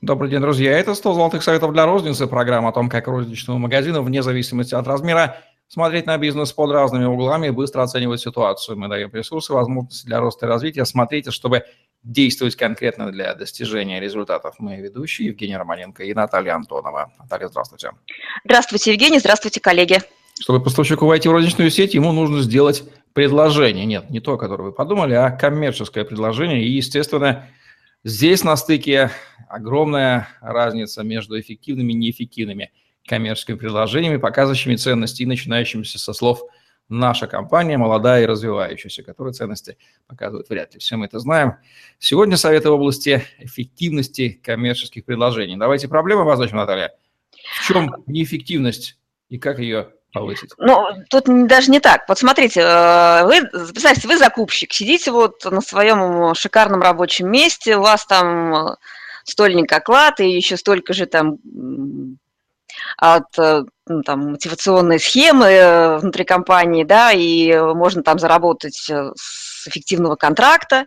Добрый день, друзья. Это 100 золотых советов для розницы. Программа о том, как розничному магазину, вне зависимости от размера, смотреть на бизнес под разными углами и быстро оценивать ситуацию. Мы даем ресурсы, возможности для роста и развития. Смотрите, чтобы действовать конкретно для достижения результатов. Мы ведущие Евгений Романенко и Наталья Антонова. Наталья, здравствуйте. Здравствуйте, Евгений. Здравствуйте, коллеги. Чтобы поставщику войти в розничную сеть, ему нужно сделать предложение. Нет, не то, которое вы подумали, а коммерческое предложение. И, естественно, Здесь на стыке огромная разница между эффективными и неэффективными коммерческими предложениями, показывающими ценности и начинающимися со слов «наша компания молодая и развивающаяся», которые ценности показывают вряд ли. Все мы это знаем. Сегодня советы в области эффективности коммерческих предложений. Давайте проблемы обозначим, Наталья. В чем неэффективность и как ее повысить? Ну, тут даже не так. Вот смотрите, э, вы, представьте, вы закупщик, сидите вот на своем шикарном рабочем месте, у вас там э, стольник оклад и еще столько же там от э, ну, там, мотивационной схемы внутри компании, да, и можно там заработать с эффективного контракта.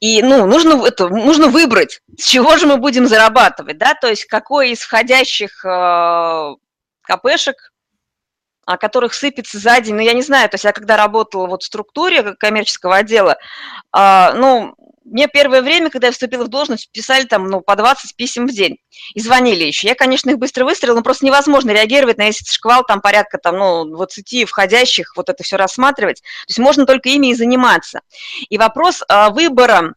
И, ну, нужно, это, нужно выбрать, с чего же мы будем зарабатывать, да, то есть какой из входящих э, КПшек о которых сыпется за день, ну, я не знаю, то есть я когда работала вот в структуре коммерческого отдела, э, ну, мне первое время, когда я вступила в должность, писали там, ну, по 20 писем в день и звонили еще. Я, конечно, их быстро выстрелила, но просто невозможно реагировать на если шквал там порядка там, ну, 20 входящих, вот это все рассматривать. То есть можно только ими и заниматься. И вопрос э, выбора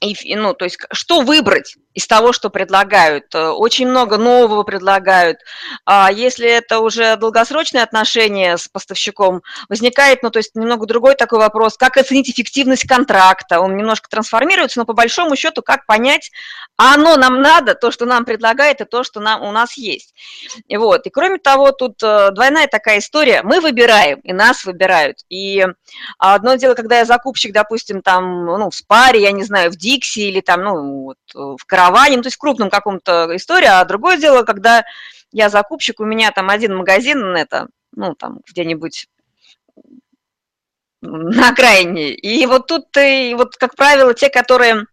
и, ну, то есть что выбрать из того, что предлагают? Э, очень много нового предлагают. А если это уже долгосрочные отношения с поставщиком, возникает, ну, то есть немного другой такой вопрос, как оценить эффективность контракта? Он немножко трансформируется, но по большому счету, как понять, а оно нам надо, то, что нам предлагает, и то, что нам, у нас есть. И вот. И кроме того, тут э, двойная такая история. Мы выбираем, и нас выбирают. И одно дело, когда я закупщик, допустим, там, ну, в спаре, я не знаю, в Дикси или там, ну, вот, в караване, ну, то есть в крупном каком-то истории, а другое дело, когда я закупщик, у меня там один магазин, это, ну, там, где-нибудь на окраине. И вот тут, ты, вот, как правило, те, которые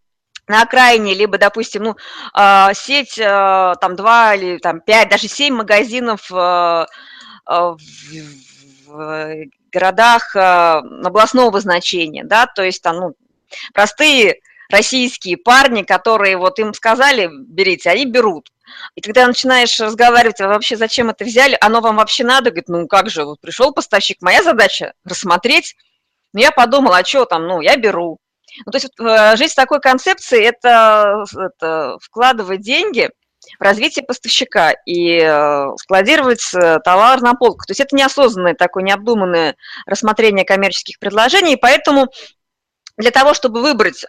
на окраине, либо, допустим, ну, а, сеть, а, там, два или там пять, даже семь магазинов а, в городах областного значения, да, то есть там, ну, простые российские парни, которые вот им сказали, берите, они берут. И когда начинаешь разговаривать, а вообще зачем это взяли, оно вам вообще надо, говорит, ну как же, вот пришел поставщик, моя задача рассмотреть. Ну я подумала, а что там, ну я беру. Ну, то есть э, жить с такой концепцией – это, это вкладывать деньги в развитие поставщика и э, складировать э, товар на полку. То есть это неосознанное такое необдуманное рассмотрение коммерческих предложений, и поэтому для того, чтобы выбрать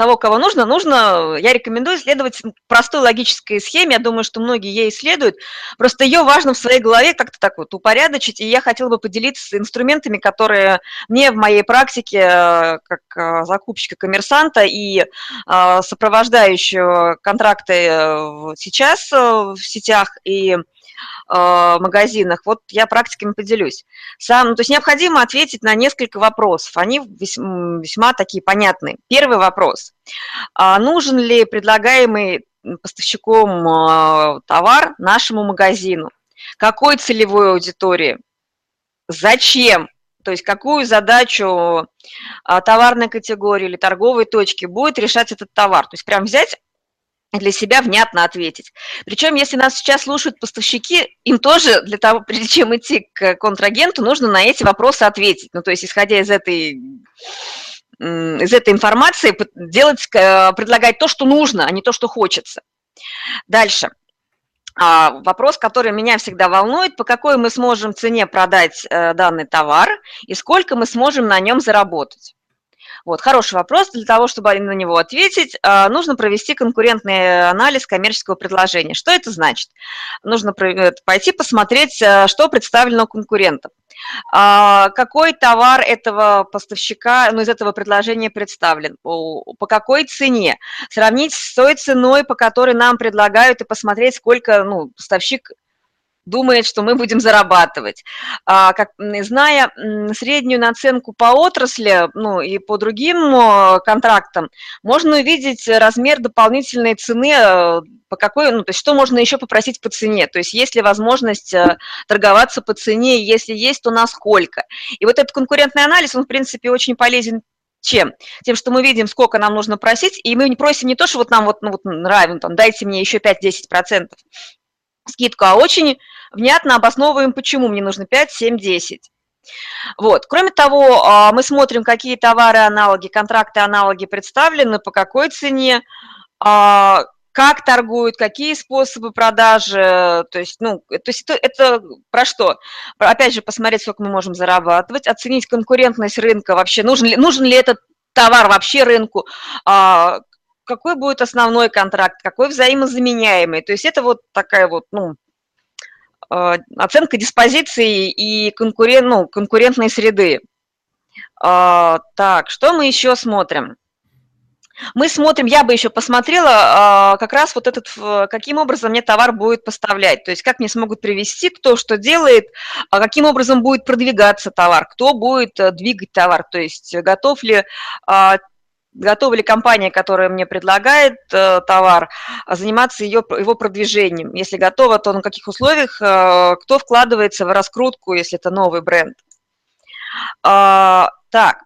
того, кого нужно, нужно, я рекомендую следовать простой логической схеме, я думаю, что многие ей исследуют, просто ее важно в своей голове как-то так вот упорядочить, и я хотела бы поделиться инструментами, которые мне в моей практике, э, как э, закупщика коммерсанта и э, сопровождающего контракты сейчас в сетях и магазинах. Вот я практиками поделюсь. Сам, ну, то есть необходимо ответить на несколько вопросов. Они весьма, весьма такие понятные. Первый вопрос. А нужен ли предлагаемый поставщиком э, товар нашему магазину? Какой целевой аудитории? Зачем? То есть какую задачу э, товарной категории или торговой точки будет решать этот товар? То есть прям взять для себя внятно ответить. Причем, если нас сейчас слушают поставщики, им тоже для того, прежде чем идти к контрагенту, нужно на эти вопросы ответить. Ну, то есть, исходя из этой из этой информации делать, предлагать то, что нужно, а не то, что хочется. Дальше. А, вопрос, который меня всегда волнует, по какой мы сможем цене продать э, данный товар и сколько мы сможем на нем заработать. Вот, хороший вопрос. Для того, чтобы на него ответить, а, нужно провести конкурентный анализ коммерческого предложения. Что это значит? Нужно пойти посмотреть, а, что представлено у конкурентов. А, какой товар этого поставщика, ну, из этого предложения представлен, по какой цене, сравнить с той ценой, по которой нам предлагают, и посмотреть, сколько ну, поставщик думает, что мы будем зарабатывать. А, как, зная среднюю наценку по отрасли ну, и по другим контрактам, можно увидеть размер дополнительной цены, э, по какой, ну, то есть что можно еще попросить по цене, то есть есть ли возможность э, торговаться по цене, если есть, то насколько. И вот этот конкурентный анализ, он, в принципе, очень полезен чем? Тем, что мы видим, сколько нам нужно просить, и мы не просим не то, что вот нам вот, ну, вот там, дайте мне еще 5-10% скидку, а очень внятно обосновываем, почему мне нужно 5, 7, 10. Вот. Кроме того, а, мы смотрим, какие товары-аналоги, контракты-аналоги представлены, по какой цене, а, как торгуют, какие способы продажи, то есть, ну, то есть это, это про что? Опять же, посмотреть, сколько мы можем зарабатывать, оценить конкурентность рынка вообще, нужен ли, нужен ли этот товар вообще рынку, а, какой будет основной контракт, какой взаимозаменяемый. То есть это вот такая вот, ну, оценка диспозиции и конкурент, ну, конкурентной среды. А, так, что мы еще смотрим? Мы смотрим, я бы еще посмотрела а, как раз вот этот, каким образом мне товар будет поставлять, то есть как мне смогут привести, кто что делает, а каким образом будет продвигаться товар, кто будет э, двигать товар, то есть готов ли готова ли компания, которая мне предлагает э, товар, заниматься ее, его продвижением. Если готова, то на каких условиях, э, кто вкладывается в раскрутку, если это новый бренд. Э, так,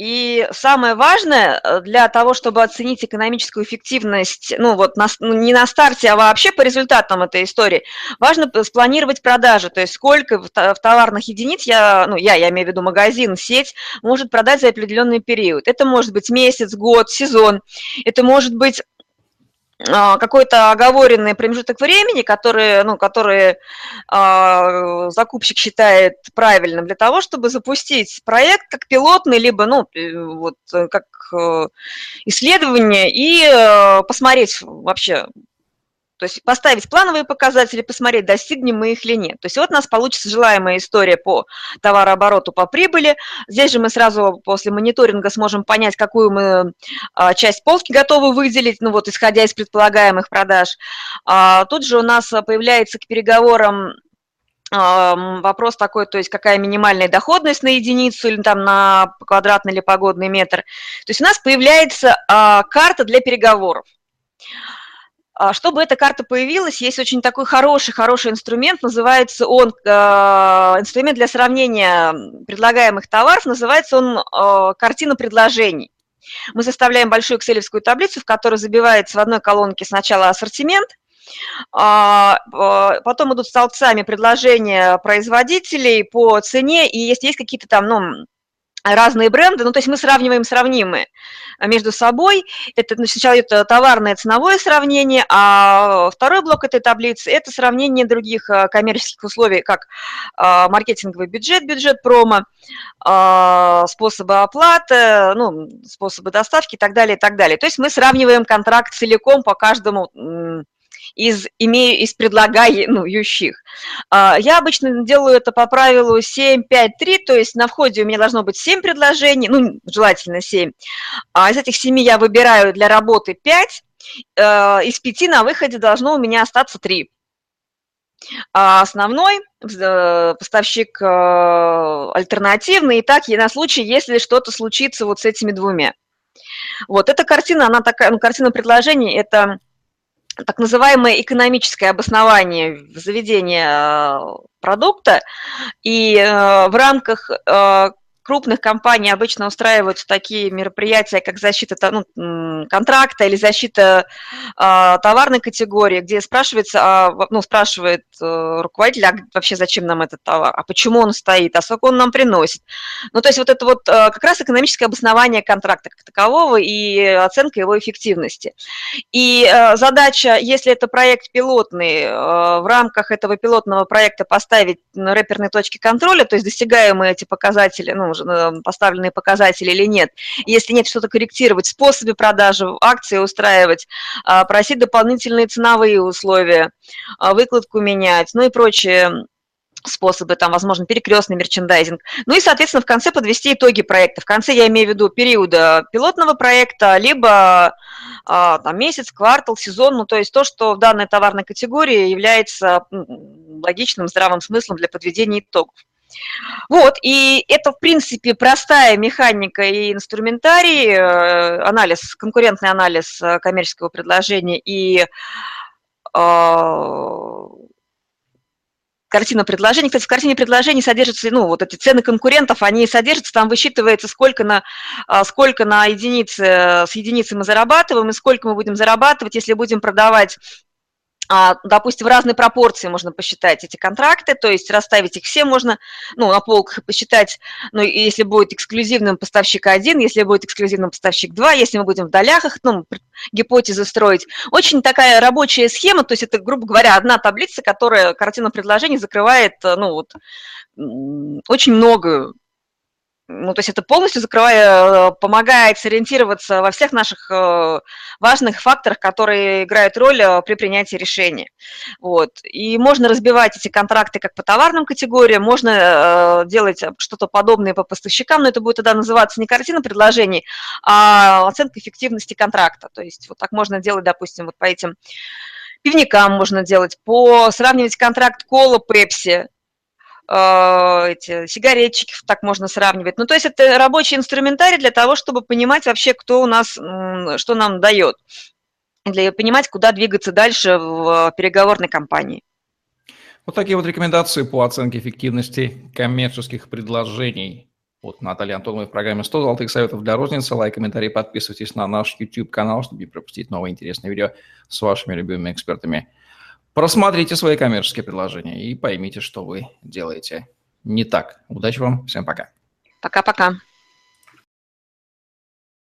и самое важное э, для того, чтобы оценить экономическую эффективность, ну вот на, ну, не на старте, а вообще по результатам этой истории, важно спланировать продажи, то есть сколько в, в товарных единиц я, ну я, я имею в виду магазин, сеть, может продать за определенный период. Это может быть месяц, год, сезон, это может быть какой-то оговоренный промежуток времени, который, ну, который э, закупщик считает правильным для того, чтобы запустить проект как пилотный, либо ну, э, вот, э, как э, исследование и посмотреть вообще, то есть поставить плановые показатели, посмотреть, достигнем мы их или нет. То есть вот у нас получится желаемая история по товарообороту, по прибыли. Здесь же мы сразу после мониторинга сможем понять, какую мы а, часть полки готовы выделить, ну вот исходя из предполагаемых продаж. А, тут же у нас появляется к переговорам вопрос такой, то есть какая минимальная доходность на единицу или там на квадратный или погодный метр. То есть у нас появляется а, карта для переговоров. А, чтобы эта карта появилась, есть очень такой хороший, хороший инструмент, называется он, а, инструмент для сравнения предлагаемых товаров, называется он а, картина предложений. Мы составляем большую экселевскую таблицу, в которой забивается в одной колонке сначала ассортимент, потом идут столбцами предложения производителей по цене, и если есть какие-то там, ну, разные бренды, ну, то есть мы сравниваем сравнимые между собой. Это ну, сначала это товарное ценовое сравнение, а второй блок этой таблицы – это сравнение других э, коммерческих условий, как э, маркетинговый бюджет, бюджет промо, э, способы оплаты, ну, способы доставки и так далее, и так далее. То есть мы сравниваем контракт целиком по каждому из, имею, из предлагающих. А, я обычно делаю это по правилу 7, 5, 3, то есть на входе у меня должно быть 7 предложений, ну, желательно 7. А из этих 7 я выбираю для работы 5, э, из 5 на выходе должно у меня остаться 3. А основной э, поставщик э, альтернативный, и так на случай, если что-то случится вот с этими двумя. Вот эта картина, она такая, ну, картина предложений, это так называемое экономическое обоснование заведения э, продукта, и э, в рамках э, крупных компаний обычно устраиваются такие мероприятия, как защита ну, контракта или защита э, товарной категории, где спрашивается, э, ну, спрашивает э, руководитель, а вообще зачем нам этот товар, а почему он стоит, а сколько он нам приносит. Ну, то есть вот это вот э, как раз экономическое обоснование контракта как такового и оценка его эффективности. И э, задача, если это проект пилотный, э, в рамках этого пилотного проекта поставить рэперные точки контроля, то есть достигаемые эти показатели, ну, поставленные показатели или нет. Если нет, что-то корректировать, способы продажи, акции устраивать, а, просить дополнительные ценовые условия, а, выкладку менять, ну и прочие способы, там, возможно, перекрестный мерчендайзинг. Ну и, соответственно, в конце подвести итоги проекта. В конце я имею в виду периода пилотного проекта, либо а, там, месяц, квартал, сезон, ну то есть то, что в данной товарной категории является логичным, здравым смыслом для подведения итогов. Вот, и это, в принципе, простая механика и инструментарий, э, анализ, конкурентный анализ э, коммерческого предложения и э, картина предложений. Кстати, в картине предложений содержатся, ну, вот эти цены конкурентов, они содержатся, там высчитывается, сколько на, сколько на единицы, с единицы мы зарабатываем и сколько мы будем зарабатывать, если будем продавать допустим, в разной пропорции можно посчитать эти контракты, то есть расставить их все можно, ну, на полках посчитать, ну, если будет эксклюзивным поставщик один, если будет эксклюзивным поставщик два, если мы будем в долях их, ну, гипотезы строить. Очень такая рабочая схема, то есть это, грубо говоря, одна таблица, которая картина предложений закрывает, ну, вот, очень многое ну, то есть это полностью закрывая, э, помогает сориентироваться во всех наших э, важных факторах, которые играют роль э, при принятии решения. Вот. И можно разбивать эти контракты как по товарным категориям, можно делать что-то подобное по поставщикам, но это будет тогда называться не картина предложений, а оценка эффективности контракта. То есть вот так можно делать, допустим, вот по этим пивникам можно делать, по сравнивать контракт кола, пепси, эти сигаретчики, так можно сравнивать. Ну, то есть это рабочий инструментарий для того, чтобы понимать вообще, кто у нас, что нам дает, для понимать, куда двигаться дальше в переговорной кампании. Вот такие вот рекомендации по оценке эффективности коммерческих предложений от Натальи Антоновой в программе 100 золотых советов для розницы. Лайк, комментарий, подписывайтесь на наш YouTube-канал, чтобы не пропустить новые интересные видео с вашими любимыми экспертами. Просмотрите свои коммерческие предложения и поймите, что вы делаете не так. Удачи вам, всем пока. Пока-пока.